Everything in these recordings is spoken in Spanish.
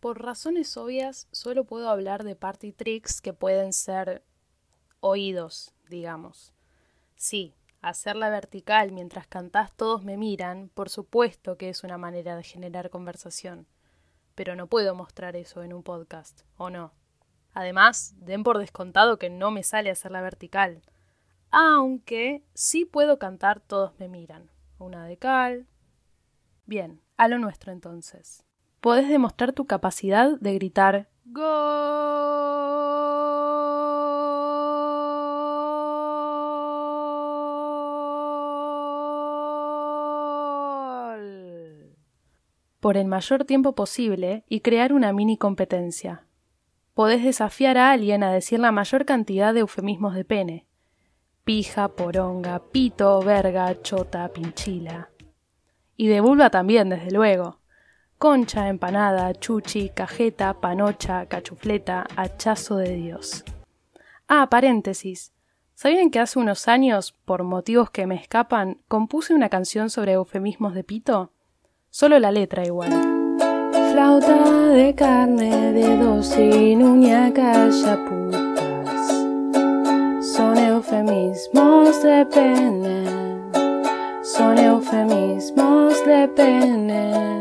Por razones obvias, solo puedo hablar de party tricks que pueden ser oídos, digamos. Sí, hacerla vertical mientras cantás todos me miran, por supuesto que es una manera de generar conversación. Pero no puedo mostrar eso en un podcast, ¿o no? Además, den por descontado que no me sale hacerla vertical. Aunque sí puedo cantar todos me miran. Una de cal. Bien, a lo nuestro entonces podés demostrar tu capacidad de gritar ¡Gol! por el mayor tiempo posible y crear una mini competencia. Podés desafiar a alguien a decir la mayor cantidad de eufemismos de pene. Pija, poronga, pito, verga, chota, pinchila. Y de vulva también, desde luego concha, empanada, chuchi, cajeta, panocha, cachufleta, hachazo de Dios. Ah, paréntesis. ¿Sabían que hace unos años, por motivos que me escapan, compuse una canción sobre eufemismos de pito? Solo la letra igual. Flauta de carne de dos y ya putas. Son eufemismos de pene. Son eufemismos de pene.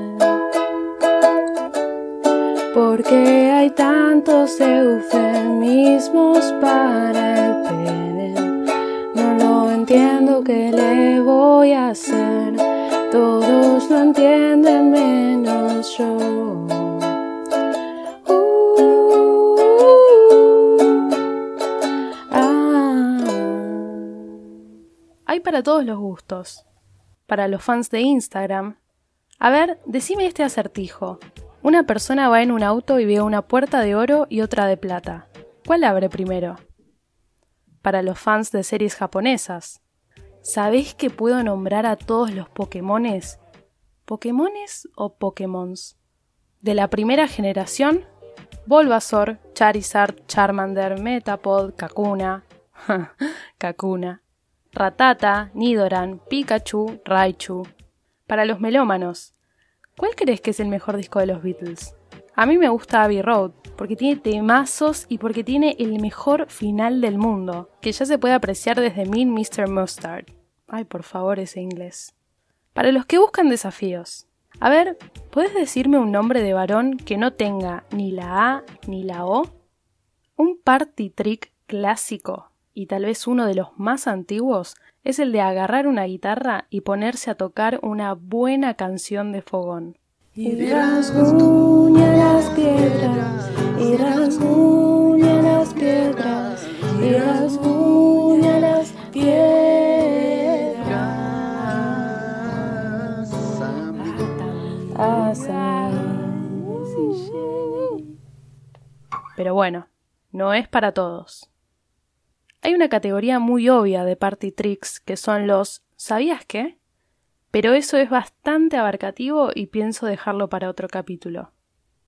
Porque hay tantos eufemismos para el pene. No lo entiendo, ¿qué le voy a hacer? Todos lo entienden menos yo. Uh, ah. Hay para todos los gustos. Para los fans de Instagram. A ver, decime este acertijo. Una persona va en un auto y ve una puerta de oro y otra de plata. ¿Cuál abre primero? Para los fans de series japonesas. ¿Sabés que puedo nombrar a todos los Pokémones? ¿Pokémones o Pokémons? De la primera generación, Bulbasaur, Charizard, Charmander, Metapod, Kakuna, Kakuna, Ratata, Nidoran, Pikachu, Raichu. Para los melómanos, ¿Cuál crees que es el mejor disco de los Beatles? A mí me gusta Abbey Road, porque tiene temazos y porque tiene el mejor final del mundo, que ya se puede apreciar desde Mean Mr. Mustard. Ay, por favor, ese inglés. Para los que buscan desafíos. A ver, ¿puedes decirme un nombre de varón que no tenga ni la A ni la O? Un party trick clásico, y tal vez uno de los más antiguos, es el de agarrar una guitarra y ponerse a tocar una buena canción de fogón. Y rasguña las piedras, y rasguña las piedras, y rasguña las piedras. Pero bueno, no es para todos. Hay una categoría muy obvia de party tricks que son los ¿sabías qué? Pero eso es bastante abarcativo y pienso dejarlo para otro capítulo.